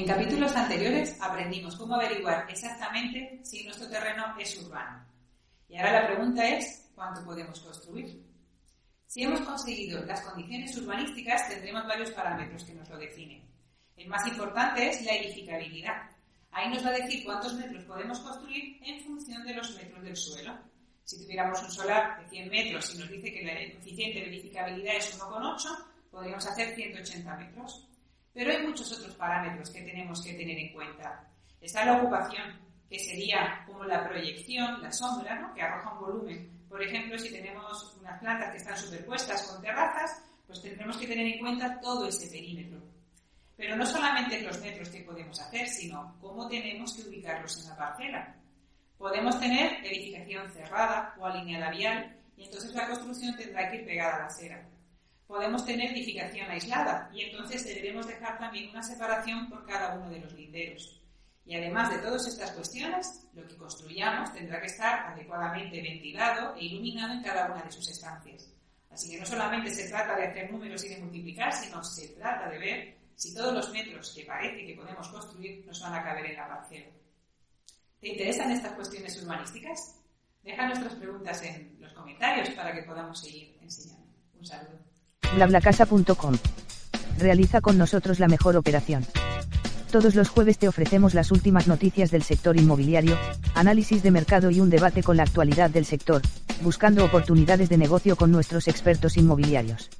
En capítulos anteriores aprendimos cómo averiguar exactamente si nuestro terreno es urbano. Y ahora la pregunta es, ¿cuánto podemos construir? Si hemos conseguido las condiciones urbanísticas, tendremos varios parámetros que nos lo definen. El más importante es la edificabilidad. Ahí nos va a decir cuántos metros podemos construir en función de los metros del suelo. Si tuviéramos un solar de 100 metros y nos dice que el coeficiente de edificabilidad es 1,8, podríamos hacer 180 metros. Muchos otros parámetros que tenemos que tener en cuenta. Está la ocupación, que sería como la proyección, la sombra, ¿no? que arroja un volumen. Por ejemplo, si tenemos unas plantas que están superpuestas con terrazas, pues tendremos que tener en cuenta todo ese perímetro. Pero no solamente los metros que podemos hacer, sino cómo tenemos que ubicarlos en la parcela. Podemos tener edificación cerrada o alineada vial y entonces la construcción tendrá que ir pegada a la acera podemos tener edificación aislada y entonces deberemos dejar también una separación por cada uno de los linderos. Y además de todas estas cuestiones, lo que construyamos tendrá que estar adecuadamente ventilado e iluminado en cada una de sus estancias. Así que no solamente se trata de hacer números y de multiplicar, sino se trata de ver si todos los metros que parece que podemos construir nos van a caber en la parcela. ¿Te interesan estas cuestiones urbanísticas? Deja nuestras preguntas en los comentarios para que podamos seguir enseñando. Un saludo blablacasa.com. Realiza con nosotros la mejor operación. Todos los jueves te ofrecemos las últimas noticias del sector inmobiliario, análisis de mercado y un debate con la actualidad del sector, buscando oportunidades de negocio con nuestros expertos inmobiliarios.